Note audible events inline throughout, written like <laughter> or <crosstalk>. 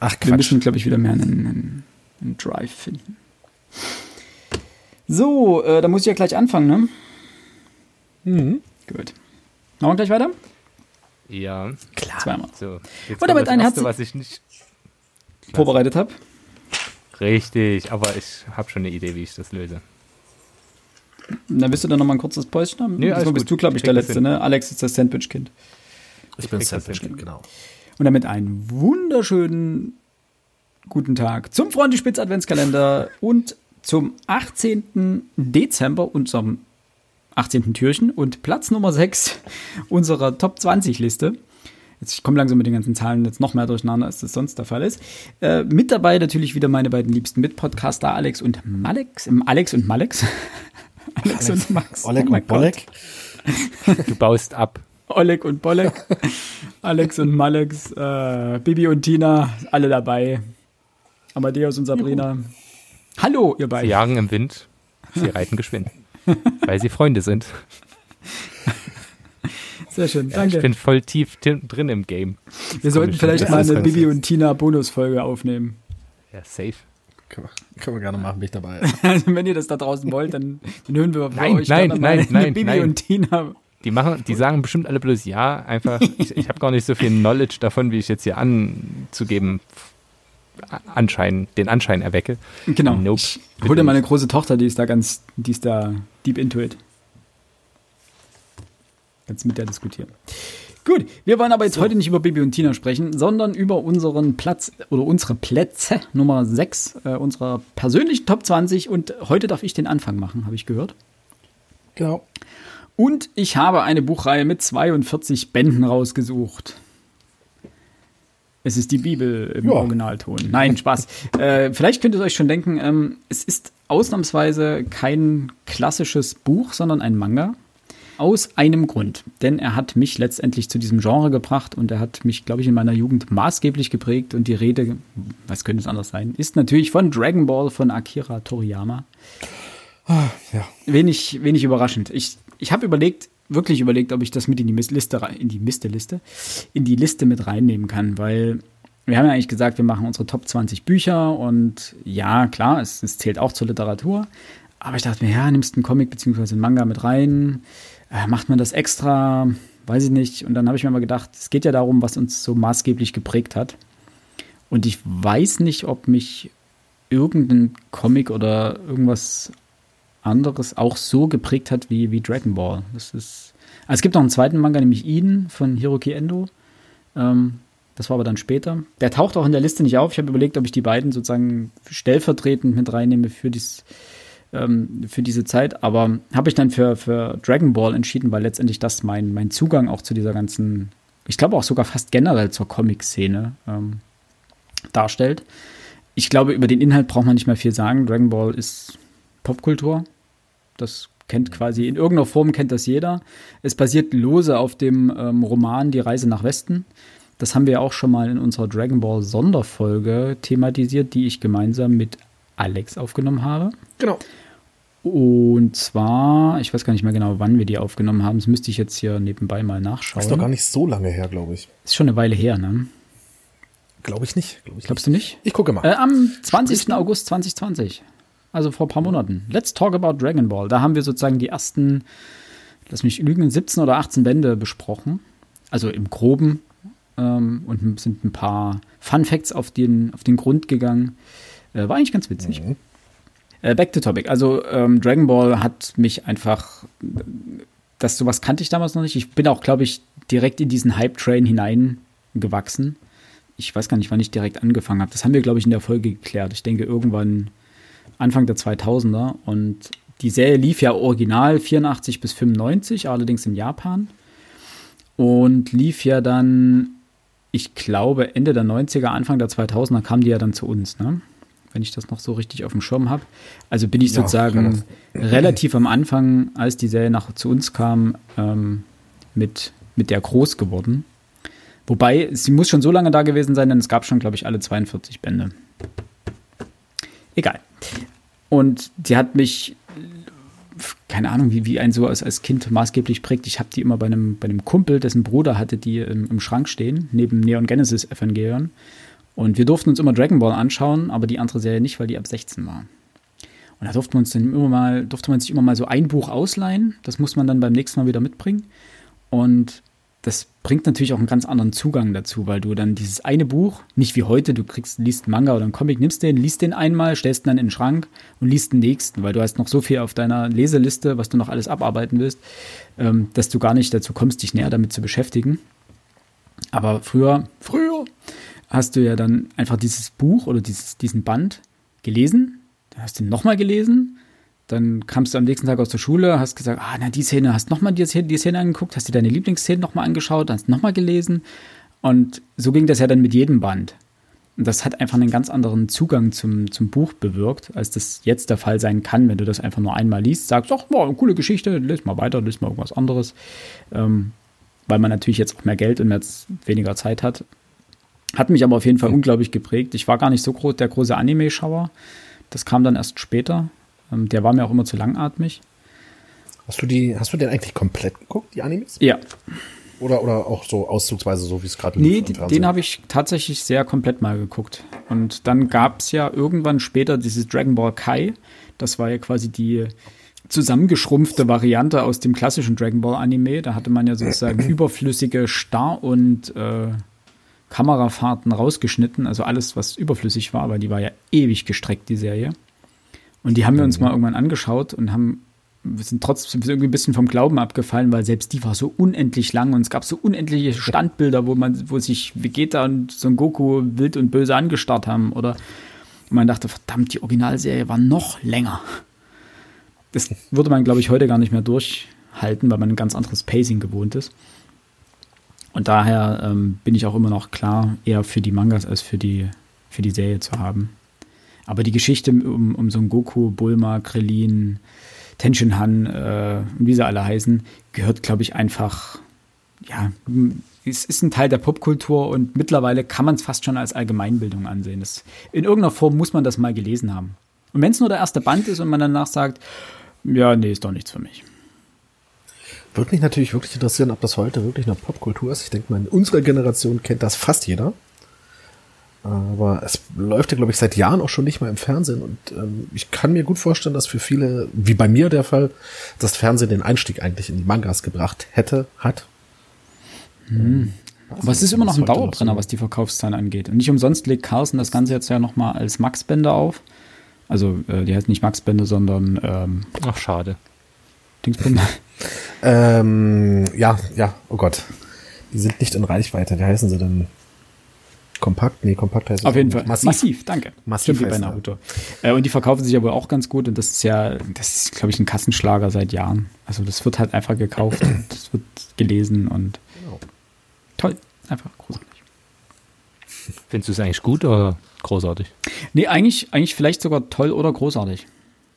Ach, Quatsch. wir müssen, glaube ich, wieder mehr einen, einen, einen Drive finden. So, äh, da muss ich ja gleich anfangen, ne? Mhm. Gut. Machen wir gleich weiter? Ja. Klar. Zweimal. So, jetzt Und damit ein Herz, was ich nicht vorbereitet habe. Richtig, aber ich habe schon eine Idee, wie ich das löse. Na, willst du dann noch mal ein kurzes Päuschen haben? Nee, Diesmal bist du, glaube ich, der Letzte, ne? Alex ist das Sandwich-Kind. Ich, ich bin das Sandwich-Kind, genau. Und damit einen wunderschönen guten Tag zum Freundespitz Adventskalender und zum 18. Dezember, unserem 18. Türchen und Platz Nummer 6 unserer Top 20 Liste. Jetzt, ich komme langsam mit den ganzen Zahlen jetzt noch mehr durcheinander, als das sonst der Fall ist. Äh, mit dabei natürlich wieder meine beiden liebsten Mitpodcaster, Alex und Malex. Ähm, Alex und Malex. Alex, <laughs> Alex und Max. Oleg oh und Bolek. <laughs> Du baust ab. Oleg und Bolek. <laughs> Alex und Malex. Äh, Bibi und Tina, alle dabei. Amadeus und Sabrina. Juhu. Hallo, ihr beiden. Sie jagen im Wind, sie reiten geschwind. <laughs> weil sie Freunde sind. Sehr schön, danke. Ja, ich bin voll tief drin im Game. Das Wir sollten vielleicht mal eine Bibi und Tina Bonusfolge aufnehmen. Ja, safe. Können wir, können wir gerne machen, bin ich dabei. <laughs> Also, wenn ihr das da draußen wollt, dann, dann hören wir nein, euch nein, nein, nein, Bibi nein. und Tina. Die machen, die sagen bestimmt alle bloß ja, einfach, <laughs> ich, ich habe gar nicht so viel Knowledge davon, wie ich jetzt hier anzugeben Anschein, den Anschein erwecke. Genau. Nope. Ich hol dir meine große Tochter, die ist da ganz, die ist da deep into it. Kannst mit der diskutieren. Gut, wir wollen aber jetzt so. heute nicht über Bibi und Tina sprechen, sondern über unseren Platz oder unsere Plätze Nummer 6 äh, unserer persönlichen Top 20 und heute darf ich den Anfang machen, habe ich gehört. Genau. Und ich habe eine Buchreihe mit 42 Bänden rausgesucht. Es ist die Bibel im ja. Originalton. Nein, Spaß. <laughs> äh, vielleicht könnt ihr euch schon denken, ähm, es ist ausnahmsweise kein klassisches Buch, sondern ein Manga. Aus einem Grund. Denn er hat mich letztendlich zu diesem Genre gebracht und er hat mich, glaube ich, in meiner Jugend maßgeblich geprägt. Und die Rede, was könnte es anders sein, ist natürlich von Dragon Ball von Akira Toriyama. Ah, ja. Wenig, wenig überraschend. Ich, ich habe überlegt, wirklich überlegt, ob ich das mit in die Liste, in die Misteliste, in die Liste mit reinnehmen kann, weil wir haben ja eigentlich gesagt, wir machen unsere Top 20 Bücher und ja, klar, es, es zählt auch zur Literatur. Aber ich dachte mir, ja, nimmst einen Comic bzw. einen Manga mit rein, äh, macht man das extra, weiß ich nicht. Und dann habe ich mir mal gedacht, es geht ja darum, was uns so maßgeblich geprägt hat. Und ich weiß nicht, ob mich irgendein Comic oder irgendwas anderes auch so geprägt hat wie, wie Dragon Ball. Das ist. Also es gibt noch einen zweiten Manga, nämlich Eden von Hiroki Endo. Ähm, das war aber dann später. Der taucht auch in der Liste nicht auf. Ich habe überlegt, ob ich die beiden sozusagen stellvertretend mit reinnehme für, dies, ähm, für diese Zeit. Aber habe ich dann für, für Dragon Ball entschieden, weil letztendlich das mein, mein Zugang auch zu dieser ganzen, ich glaube auch sogar fast generell zur Comic-Szene ähm, darstellt. Ich glaube, über den Inhalt braucht man nicht mehr viel sagen. Dragon Ball ist Popkultur. Das kennt quasi, in irgendeiner Form kennt das jeder. Es basiert lose auf dem ähm, Roman Die Reise nach Westen. Das haben wir auch schon mal in unserer Dragon Ball Sonderfolge thematisiert, die ich gemeinsam mit Alex aufgenommen habe. Genau. Und zwar, ich weiß gar nicht mehr genau, wann wir die aufgenommen haben. Das müsste ich jetzt hier nebenbei mal nachschauen. Ist doch gar nicht so lange her, glaube ich. Ist schon eine Weile her, ne? Glaube ich nicht. Glaub ich Glaubst nicht. du nicht? Ich gucke mal. Äh, am 20. August 2020 also vor ein paar Monaten. Let's talk about Dragon Ball. Da haben wir sozusagen die ersten, lass mich lügen, 17 oder 18 Bände besprochen. Also im Groben. Ähm, und sind ein paar Fun Facts auf den, auf den Grund gegangen. Äh, war eigentlich ganz witzig. Mhm. Äh, back to topic. Also ähm, Dragon Ball hat mich einfach, das sowas kannte ich damals noch nicht. Ich bin auch, glaube ich, direkt in diesen Hype-Train hineingewachsen. Ich weiß gar nicht, wann ich direkt angefangen habe. Das haben wir, glaube ich, in der Folge geklärt. Ich denke, irgendwann Anfang der 2000er. Und die Serie lief ja original 84 bis 95, allerdings in Japan. Und lief ja dann, ich glaube, Ende der 90er, Anfang der 2000er kam die ja dann zu uns, ne? Wenn ich das noch so richtig auf dem Schirm habe. Also bin ich ja, sozusagen relativ am Anfang, als die Serie nach zu uns kam, ähm, mit, mit der groß geworden. Wobei, sie muss schon so lange da gewesen sein, denn es gab schon, glaube ich, alle 42 Bände. Egal. Und die hat mich keine Ahnung, wie, wie ein so als, als Kind maßgeblich prägt. Ich habe die immer bei einem, bei einem Kumpel, dessen Bruder hatte die im, im Schrank stehen, neben Neon Genesis Evangelion. Und wir durften uns immer Dragon Ball anschauen, aber die andere Serie nicht, weil die ab 16 war. Und da durfte man uns dann immer mal, durfte man sich immer mal so ein Buch ausleihen. Das muss man dann beim nächsten Mal wieder mitbringen. Und das bringt natürlich auch einen ganz anderen Zugang dazu, weil du dann dieses eine Buch, nicht wie heute, du kriegst, liest einen Manga oder einen Comic, nimmst den, liest den einmal, stellst ihn dann in den Schrank und liest den nächsten, weil du hast noch so viel auf deiner Leseliste, was du noch alles abarbeiten willst, ähm, dass du gar nicht dazu kommst, dich näher damit zu beschäftigen. Aber früher, früher hast du ja dann einfach dieses Buch oder dieses, diesen Band gelesen, dann hast du ihn nochmal gelesen, dann kamst du am nächsten Tag aus der Schule, hast gesagt, ah, na, die Szene, hast nochmal die Szene, die Szene angeguckt, hast dir deine Lieblingsszene nochmal angeschaut, hast nochmal gelesen. Und so ging das ja dann mit jedem Band. Und das hat einfach einen ganz anderen Zugang zum, zum Buch bewirkt, als das jetzt der Fall sein kann, wenn du das einfach nur einmal liest, sagst, ach, boah, coole Geschichte, lies mal weiter, lies mal irgendwas anderes. Ähm, weil man natürlich jetzt auch mehr Geld und mehr, weniger Zeit hat. Hat mich aber auf jeden Fall unglaublich geprägt. Ich war gar nicht so groß, der große Anime-Schauer. Das kam dann erst später. Ähm, der war mir auch immer zu langatmig. Hast du die, hast du den eigentlich komplett geguckt, die Animes? Ja. Oder, oder auch so auszugsweise, so wie es gerade Nee, den habe ich tatsächlich sehr komplett mal geguckt. Und dann gab es ja irgendwann später dieses Dragon Ball Kai. Das war ja quasi die zusammengeschrumpfte Variante aus dem klassischen Dragon Ball Anime. Da hatte man ja sozusagen <clears throat> überflüssige Star- und äh, Kamerafahrten rausgeschnitten. Also alles, was überflüssig war, aber die war ja ewig gestreckt, die Serie. Und die haben wir uns mal irgendwann angeschaut und haben, wir sind trotzdem irgendwie ein bisschen vom Glauben abgefallen, weil selbst die war so unendlich lang und es gab so unendliche Standbilder, wo man, wo sich Vegeta und Son Goku wild und böse angestarrt haben. Oder man dachte, verdammt, die Originalserie war noch länger. Das würde man, glaube ich, heute gar nicht mehr durchhalten, weil man ein ganz anderes Pacing gewohnt ist. Und daher ähm, bin ich auch immer noch klar eher für die Mangas als für die, für die Serie zu haben. Aber die Geschichte um, um so einen Goku, Bulma, Krillin, Tenshinhan äh, wie sie alle heißen, gehört, glaube ich, einfach, ja, es ist ein Teil der Popkultur und mittlerweile kann man es fast schon als Allgemeinbildung ansehen. Das, in irgendeiner Form muss man das mal gelesen haben. Und wenn es nur der erste Band ist und man danach sagt, ja, nee, ist doch nichts für mich. Würde mich natürlich wirklich interessieren, ob das heute wirklich eine Popkultur ist. Ich denke mal, in unserer Generation kennt das fast jeder. Aber es läuft ja, glaube ich, seit Jahren auch schon nicht mehr im Fernsehen. Und ähm, ich kann mir gut vorstellen, dass für viele, wie bei mir der Fall, das Fernsehen den Einstieg eigentlich in die Mangas gebracht hätte, hat. Hm. Aber es ist immer noch ein Dauerbrenner, so. was die Verkaufszahlen angeht. Und nicht umsonst legt Carlsen das Ganze jetzt ja nochmal als Max-Bänder auf. Also, äh, die heißt nicht Max-Bänder, sondern. Ähm, Ach, schade. Dingsbänder. <laughs> ähm, ja, ja, oh Gott. Die sind nicht in Reichweite. Wie heißen sie denn? Kompakt? Nee, kompakt heißt es. Auf jeden Fall. Massiv, Massiv danke. Massiv Stimmt, bei Naruto. Äh, und die verkaufen sich aber auch ganz gut und das ist ja, das ist, glaube ich, ein Kassenschlager seit Jahren. Also das wird halt einfach gekauft und das wird gelesen und genau. toll. Einfach großartig. Findest du es eigentlich gut oder großartig? Nee, eigentlich, eigentlich vielleicht sogar toll oder großartig.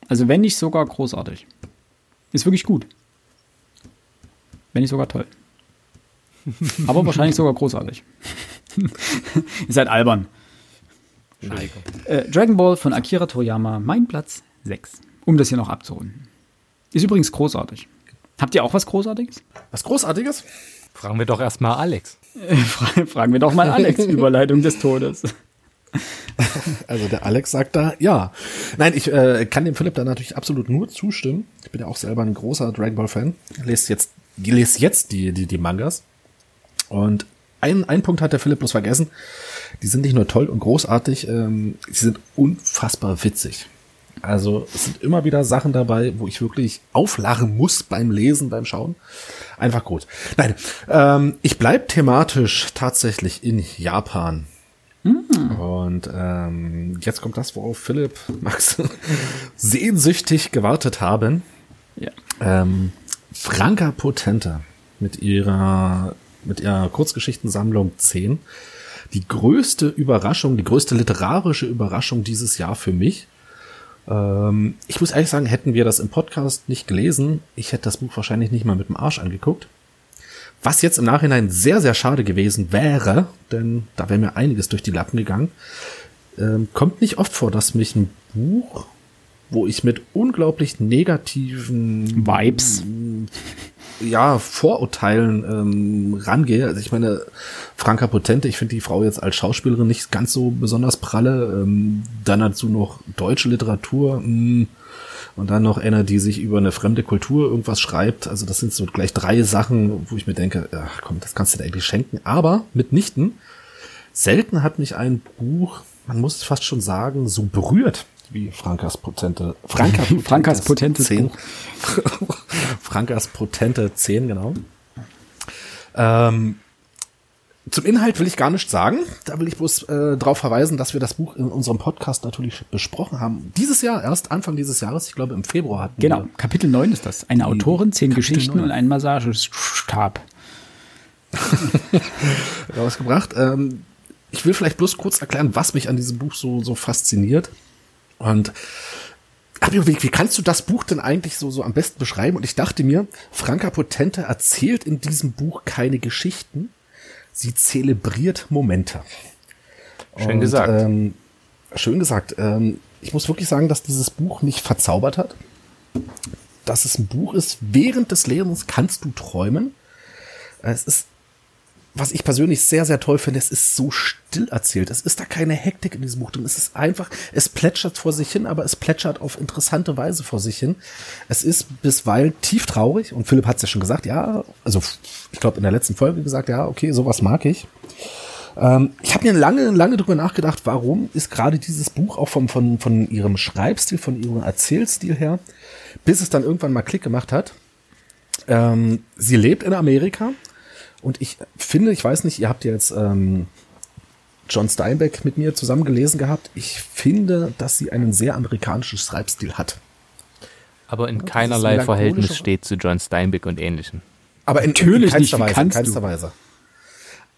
Also wenn nicht sogar großartig. Ist wirklich gut. Wenn nicht sogar toll. Aber wahrscheinlich sogar großartig. <laughs> Ihr seid albern. Äh, Dragon Ball von Akira Toriyama, mein Platz 6. Um das hier noch abzurunden. Ist übrigens großartig. Habt ihr auch was Großartiges? Was Großartiges? Fragen wir doch erstmal Alex. Fragen wir doch mal Alex, <laughs> Überleitung des Todes. Also der Alex sagt da ja. Nein, ich äh, kann dem Philipp da natürlich absolut nur zustimmen. Ich bin ja auch selber ein großer Dragon Ball Fan. Lese jetzt, lese jetzt die, die, die Mangas. Und ein, ein Punkt hat der Philipp bloß vergessen. Die sind nicht nur toll und großartig, ähm, sie sind unfassbar witzig. Also es sind immer wieder Sachen dabei, wo ich wirklich auflachen muss beim Lesen, beim Schauen. Einfach gut. Nein, ähm, ich bleib thematisch tatsächlich in Japan. Mm. Und ähm, jetzt kommt das, worauf Philipp, <laughs> Max sehnsüchtig gewartet haben. Ja. Ähm, Franka Potente mit ihrer mit ihrer Kurzgeschichtensammlung 10. Die größte Überraschung, die größte literarische Überraschung dieses Jahr für mich. Ähm, ich muss ehrlich sagen, hätten wir das im Podcast nicht gelesen, ich hätte das Buch wahrscheinlich nicht mal mit dem Arsch angeguckt. Was jetzt im Nachhinein sehr, sehr schade gewesen wäre, denn da wäre mir einiges durch die Lappen gegangen. Ähm, kommt nicht oft vor, dass mich ein Buch wo ich mit unglaublich negativen Vibes. Ja, Vorurteilen ähm, rangehe. Also ich meine, Franka Potente, ich finde die Frau jetzt als Schauspielerin nicht ganz so besonders pralle. Ähm, dann dazu noch deutsche Literatur. Mh, und dann noch einer, die sich über eine fremde Kultur irgendwas schreibt. Also das sind so gleich drei Sachen, wo ich mir denke, ach komm, das kannst du dir eigentlich schenken. Aber mitnichten, selten hat mich ein Buch, man muss fast schon sagen, so berührt wie Frankas potente Franka, <laughs> <laughs> Frankas potente 10. Frankas potente 10, genau. Ähm, zum Inhalt will ich gar nichts sagen. Da will ich bloß äh, darauf verweisen, dass wir das Buch in unserem Podcast natürlich besprochen haben. Dieses Jahr, erst Anfang dieses Jahres, ich glaube im Februar hatten Genau, Kapitel 9 ist das. Eine Autorin, zehn Kapitel Geschichten 9. und ein Massagestab. <laughs> rausgebracht. Ähm, ich will vielleicht bloß kurz erklären, was mich an diesem Buch so, so fasziniert. Und wie, wie kannst du das Buch denn eigentlich so, so am besten beschreiben? Und ich dachte mir, Franka Potente erzählt in diesem Buch keine Geschichten, sie zelebriert Momente. Schön Und, gesagt. Ähm, schön gesagt. Ähm, ich muss wirklich sagen, dass dieses Buch mich verzaubert hat. Dass es ein Buch ist, während des Lesens kannst du träumen. Es ist was ich persönlich sehr, sehr toll finde, es ist so still erzählt. Es ist da keine Hektik in diesem Buch drin. Es ist einfach, es plätschert vor sich hin, aber es plätschert auf interessante Weise vor sich hin. Es ist bisweilen tief traurig und Philipp hat es ja schon gesagt, ja, also ich glaube in der letzten Folge gesagt, ja, okay, sowas mag ich. Ähm, ich habe mir lange, lange drüber nachgedacht, warum ist gerade dieses Buch auch vom, von, von ihrem Schreibstil, von ihrem Erzählstil her, bis es dann irgendwann mal Klick gemacht hat. Ähm, sie lebt in Amerika, und ich finde, ich weiß nicht, ihr habt jetzt ähm, John Steinbeck mit mir zusammen gelesen gehabt. Ich finde, dass sie einen sehr amerikanischen Schreibstil hat. Aber in keinerlei Verhältnis steht zu John Steinbeck und Ähnlichen. Aber in, Natürlich in keinster nicht, Weise, in keinster Weise.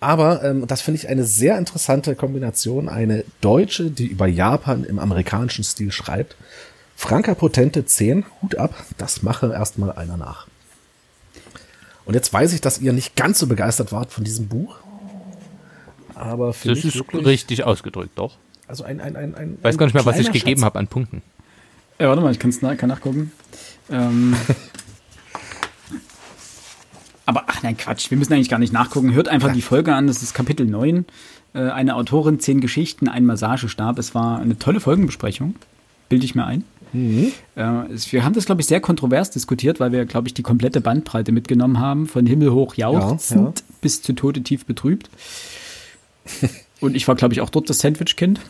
Aber ähm, das finde ich eine sehr interessante Kombination. Eine Deutsche, die über Japan im amerikanischen Stil schreibt. Franka Potente 10, Hut ab, das mache erstmal einer nach. Und jetzt weiß ich, dass ihr nicht ganz so begeistert wart von diesem Buch. Aber für Das ist wirklich, richtig ausgedrückt, doch. Also ein, ein, ein, ein Weiß gar nicht mehr, was ich Schatz. gegeben habe an Punkten. Ja, warte mal, ich kann's nach, kann nachgucken. Ähm, <laughs> aber ach nein, Quatsch, wir müssen eigentlich gar nicht nachgucken. Hört einfach ja. die Folge an, das ist Kapitel 9. Äh, eine Autorin, zehn Geschichten, ein Massagestab. Es war eine tolle Folgenbesprechung, bilde ich mir ein. Mhm. Äh, wir haben das, glaube ich, sehr kontrovers diskutiert, weil wir, glaube ich, die komplette Bandbreite mitgenommen haben, von himmelhoch jauchzend ja, ja. bis zu Tode tief betrübt. Und ich war, glaube ich, auch dort das Sandwich-Kind.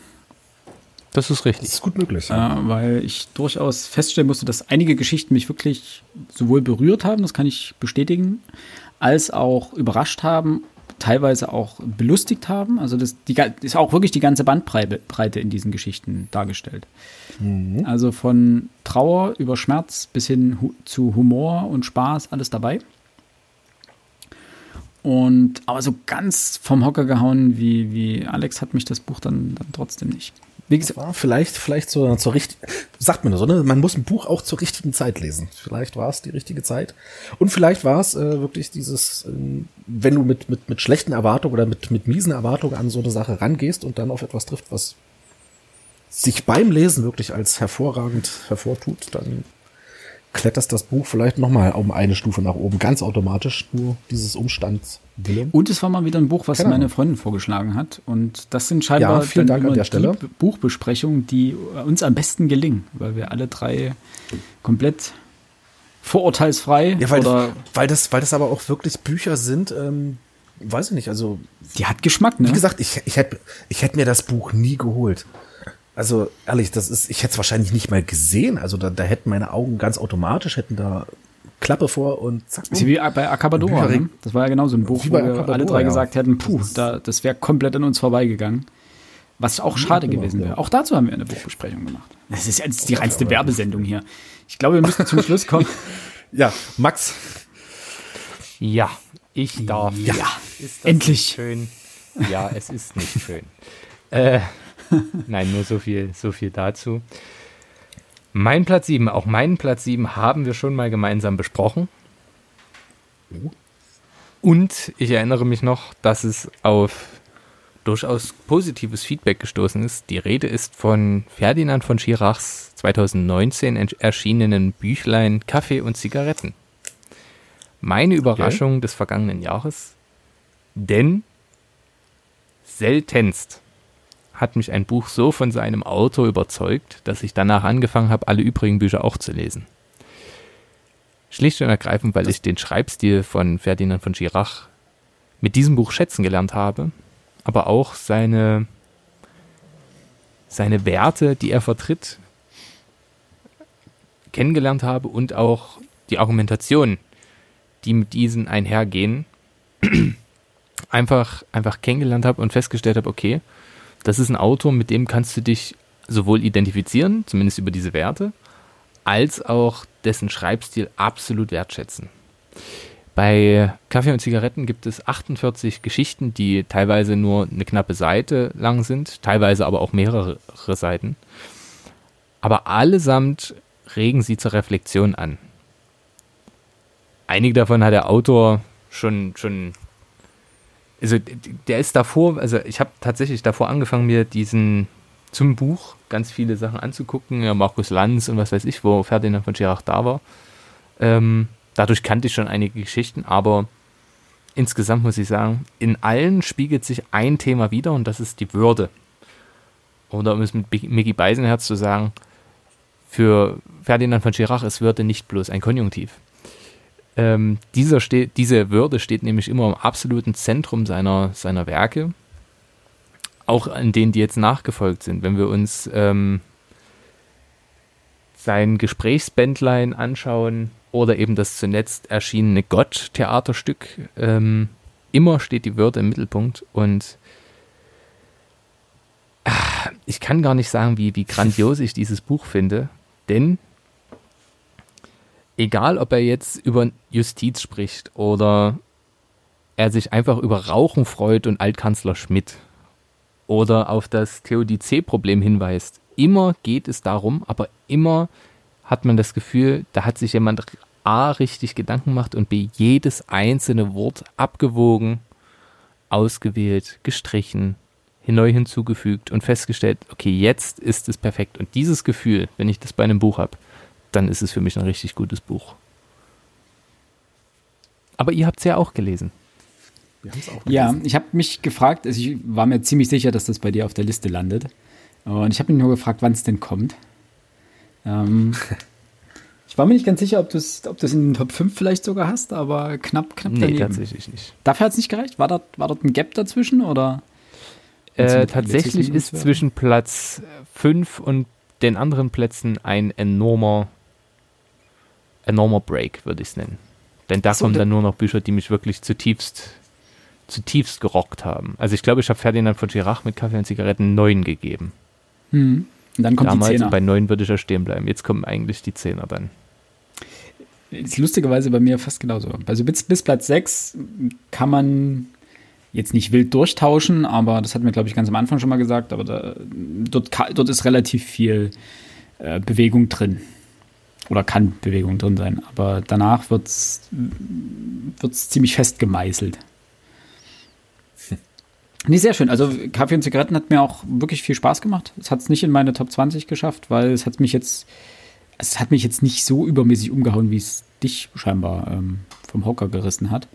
Das ist richtig. Das ist gut möglich. Ja. Äh, weil ich durchaus feststellen musste, dass einige Geschichten mich wirklich sowohl berührt haben, das kann ich bestätigen, als auch überrascht haben teilweise auch belustigt haben. Also das die, ist auch wirklich die ganze Bandbreite in diesen Geschichten dargestellt. Mhm. Also von Trauer über Schmerz bis hin hu zu Humor und Spaß, alles dabei. Und aber so ganz vom Hocker gehauen wie, wie Alex hat mich das Buch dann, dann trotzdem nicht. Wie gesagt, vielleicht, vielleicht so zur richtigen, sagt man so, ne? Man muss ein Buch auch zur richtigen Zeit lesen. Vielleicht war es die richtige Zeit. Und vielleicht war es äh, wirklich dieses, äh, wenn du mit, mit, mit schlechten Erwartungen oder mit, mit miesen Erwartungen an so eine Sache rangehst und dann auf etwas trifft, was sich beim Lesen wirklich als hervorragend hervortut, dann kletterst das Buch vielleicht nochmal um eine Stufe nach oben, ganz automatisch, nur dieses Umstands willen. Und es war mal wieder ein Buch, was genau. meine Freundin vorgeschlagen hat. Und das sind scheinbar ja, vielen Dank an der Stelle. Buchbesprechungen, die uns am besten gelingen, weil wir alle drei komplett vorurteilsfrei ja, weil, oder weil das, weil das aber auch wirklich Bücher sind, ähm, weiß ich nicht, also die hat Geschmack, ne? Wie gesagt, ich, ich hätte ich hätte mir das Buch nie geholt. Also ehrlich, das ist, ich hätte es wahrscheinlich nicht mal gesehen. Also da, da hätten meine Augen ganz automatisch hätten da Klappe vor und zack. Ist wie bei Acabadora. Ne? Das war ja genau so ein Buch, wo wir alle drei ja. gesagt hätten, puh, das, da, das wäre komplett an uns vorbeigegangen. Was auch schade genau, gewesen wäre. Ja. Auch dazu haben wir eine Buchbesprechung gemacht. Das ist jetzt die reinste Werbesendung hier. Ich glaube, wir müssen zum Schluss kommen. <laughs> Ja, Max. Ja, ich darf. Ja, endlich. Schön. Ja, es ist nicht schön. <laughs> äh, Nein, nur so viel, so viel dazu. Mein Platz 7, auch meinen Platz 7 haben wir schon mal gemeinsam besprochen. Und ich erinnere mich noch, dass es auf durchaus positives Feedback gestoßen ist. Die Rede ist von Ferdinand von Schirachs 2019 erschienenen Büchlein Kaffee und Zigaretten. Meine Überraschung okay. des vergangenen Jahres, denn seltenst hat mich ein Buch so von seinem Autor überzeugt, dass ich danach angefangen habe, alle übrigen Bücher auch zu lesen. Schlicht und ergreifend, weil ich den Schreibstil von Ferdinand von Schirach mit diesem Buch schätzen gelernt habe, aber auch seine, seine Werte, die er vertritt, kennengelernt habe und auch die Argumentation, die mit diesen einhergehen, <clears throat> einfach, einfach kennengelernt habe und festgestellt habe, okay, das ist ein Autor, mit dem kannst du dich sowohl identifizieren, zumindest über diese Werte, als auch dessen Schreibstil absolut wertschätzen. Bei Kaffee und Zigaretten gibt es 48 Geschichten, die teilweise nur eine knappe Seite lang sind, teilweise aber auch mehrere Seiten. Aber allesamt regen sie zur Reflexion an. Einige davon hat der Autor schon, schon, also der ist davor, also ich habe tatsächlich davor angefangen, mir diesen zum Buch ganz viele Sachen anzugucken, ja, Markus Lanz und was weiß ich, wo Ferdinand von Schirach da war. Ähm, dadurch kannte ich schon einige Geschichten, aber insgesamt muss ich sagen, in allen spiegelt sich ein Thema wieder und das ist die Würde. Oder um es mit Mickey Beisenherz zu sagen, für Ferdinand von Schirach ist Würde nicht bloß ein Konjunktiv. Ähm, dieser diese Würde steht nämlich immer im absoluten Zentrum seiner, seiner Werke, auch an denen, die jetzt nachgefolgt sind. Wenn wir uns ähm, sein Gesprächsbändlein anschauen, oder eben das zuletzt erschienene Gott-Theaterstück. Ähm, immer steht die Würde im Mittelpunkt und ach, ich kann gar nicht sagen, wie, wie grandios ich dieses Buch finde, denn egal ob er jetzt über Justiz spricht oder er sich einfach über Rauchen freut und Altkanzler Schmidt oder auf das Theodizee-Problem hinweist, immer geht es darum, aber immer hat man das Gefühl, da hat sich jemand A richtig Gedanken gemacht und B jedes einzelne Wort abgewogen, ausgewählt, gestrichen, neu hinzugefügt und festgestellt, okay, jetzt ist es perfekt. Und dieses Gefühl, wenn ich das bei einem Buch habe, dann ist es für mich ein richtig gutes Buch. Aber ihr habt es ja auch gelesen. Auch ja, ich habe mich gefragt, also ich war mir ziemlich sicher, dass das bei dir auf der Liste landet. Und ich habe mich nur gefragt, wann es denn kommt. Ähm, <laughs> ich war mir nicht ganz sicher, ob du es ob in den Top 5 vielleicht sogar hast, aber knapp, knapp daneben. Nee, tatsächlich nicht. Dafür hat es nicht gereicht? War dort, war dort ein Gap dazwischen oder? Äh, tatsächlich ist zwischen Platz 5 und den anderen Plätzen ein enormer, enormer Break, würde ich es nennen. Denn da so, kommen dann nur noch Bücher, die mich wirklich zutiefst, zutiefst gerockt haben. Also ich glaube, ich habe Ferdinand von Girach mit Kaffee und Zigaretten 9 gegeben. Hm. Und dann kommt Damals die Zehner. bei 9 würde ich ja stehen bleiben. Jetzt kommen eigentlich die Zehner dann. Ist lustigerweise bei mir fast genauso. Also bis, bis Platz 6 kann man jetzt nicht wild durchtauschen, aber das hatten wir, glaube ich, ganz am Anfang schon mal gesagt, aber da, dort, dort ist relativ viel äh, Bewegung drin. Oder kann Bewegung drin sein. Aber danach wird es ziemlich fest gemeißelt. <laughs> Nee, sehr schön. Also Kaffee und Zigaretten hat mir auch wirklich viel Spaß gemacht. Es hat es nicht in meine Top 20 geschafft, weil es hat mich jetzt, es hat mich jetzt nicht so übermäßig umgehauen, wie es dich scheinbar ähm, vom Hocker gerissen hat.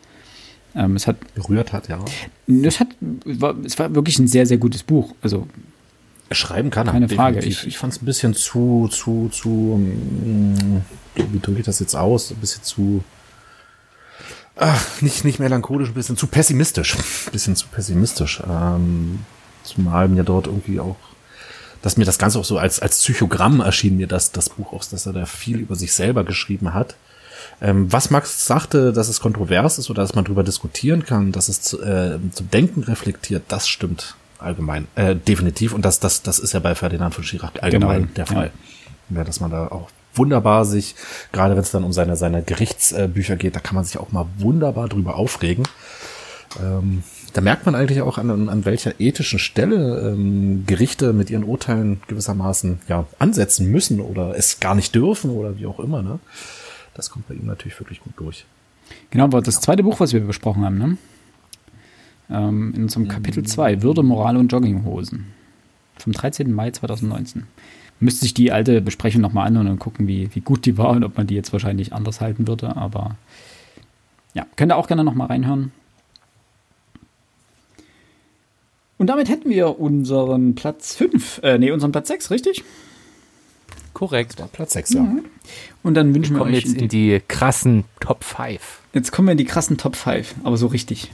Ähm, es hat berührt hat, ja. Es hat, war, es war wirklich ein sehr, sehr gutes Buch. Also schreiben kann er. Keine Frage. Ich, ich fand es ein bisschen zu, zu, zu, um, wie drücke ich das jetzt aus? Ein bisschen zu ach, nicht, nicht melancholisch, ein bisschen zu pessimistisch. Ein <laughs> bisschen zu pessimistisch. Ähm, zumal mir dort irgendwie auch, dass mir das Ganze auch so als, als Psychogramm erschien mir das, das Buch auch, dass er da viel über sich selber geschrieben hat. Ähm, was Max sagte, dass es kontrovers ist oder dass man darüber diskutieren kann, dass es zu, äh, zum Denken reflektiert, das stimmt allgemein, äh, definitiv. Und das, das, das ist ja bei Ferdinand von Schirach allgemein genau, der Fall. Ja. ja. dass man da auch wunderbar sich, gerade wenn es dann um seine, seine Gerichtsbücher geht, da kann man sich auch mal wunderbar drüber aufregen. Ähm, da merkt man eigentlich auch an, an welcher ethischen Stelle ähm, Gerichte mit ihren Urteilen gewissermaßen ja ansetzen müssen oder es gar nicht dürfen oder wie auch immer. Ne? Das kommt bei ihm natürlich wirklich gut durch. Genau, war das zweite Buch, was wir besprochen haben, ne? Ähm, in unserem Kapitel 2, Würde, Moral und Jogginghosen. Vom 13. Mai 2019. Müsste sich die alte Besprechung nochmal anhören und gucken, wie, wie gut die war und ob man die jetzt wahrscheinlich anders halten würde. Aber ja, könnt ihr auch gerne nochmal reinhören. Und damit hätten wir unseren Platz 5, äh, nee, unseren Platz 6, richtig? Korrekt. Platz 6, ja. Mhm. Und dann wünschen wir Kommen euch jetzt in die krassen Top 5. Jetzt kommen wir in die krassen Top 5, aber so richtig.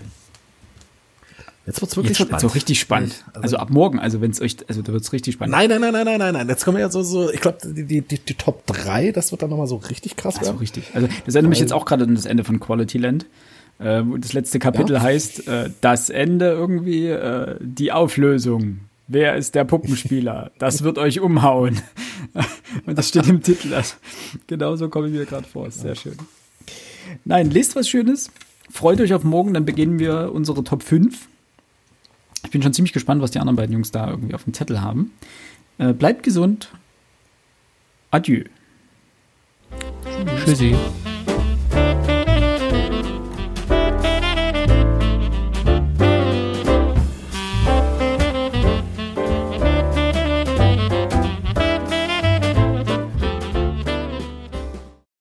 Jetzt wird's wirklich Jetzt wird spannend. so richtig spannend. Also- Also, ab morgen, also wenn es euch, also da wird's richtig spannend. Nein, nein, nein, nein, nein, nein, nein. Jetzt kommen wir ja so, so ich glaube, die, die, die, die Top 3, das wird dann nochmal so richtig krass Also werden. richtig. Also das erinnert mich jetzt auch gerade an das Ende von Quality Land. Äh, wo das letzte Kapitel Ja. heißt äh, das Ende irgendwie, äh, die Auflösung. Wer ist der Puppenspieler? Das wird euch umhauen. <laughs> Und das steht im Titel. Also, genauso komme ich mir gerade vor. Sehr schön. Nein, lest was Schönes. Freut euch auf morgen, dann beginnen wir unsere Top 5. Ich bin schon ziemlich gespannt, was die anderen beiden Jungs da irgendwie auf dem Zettel haben. Äh, bleibt gesund. Adieu. Tschüssi.